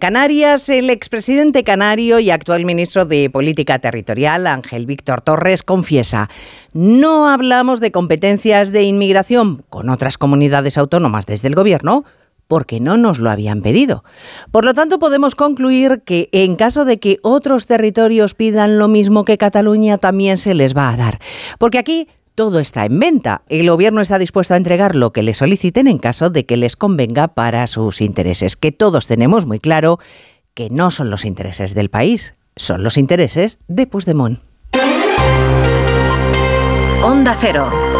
Canarias, el expresidente canario y actual ministro de Política Territorial, Ángel Víctor Torres, confiesa, no hablamos de competencias de inmigración con otras comunidades autónomas desde el gobierno, porque no nos lo habían pedido. Por lo tanto, podemos concluir que en caso de que otros territorios pidan lo mismo que Cataluña, también se les va a dar. Porque aquí todo está en venta. El gobierno está dispuesto a entregar lo que le soliciten en caso de que les convenga para sus intereses, que todos tenemos muy claro que no son los intereses del país, son los intereses de Puigdemont. Onda Cero.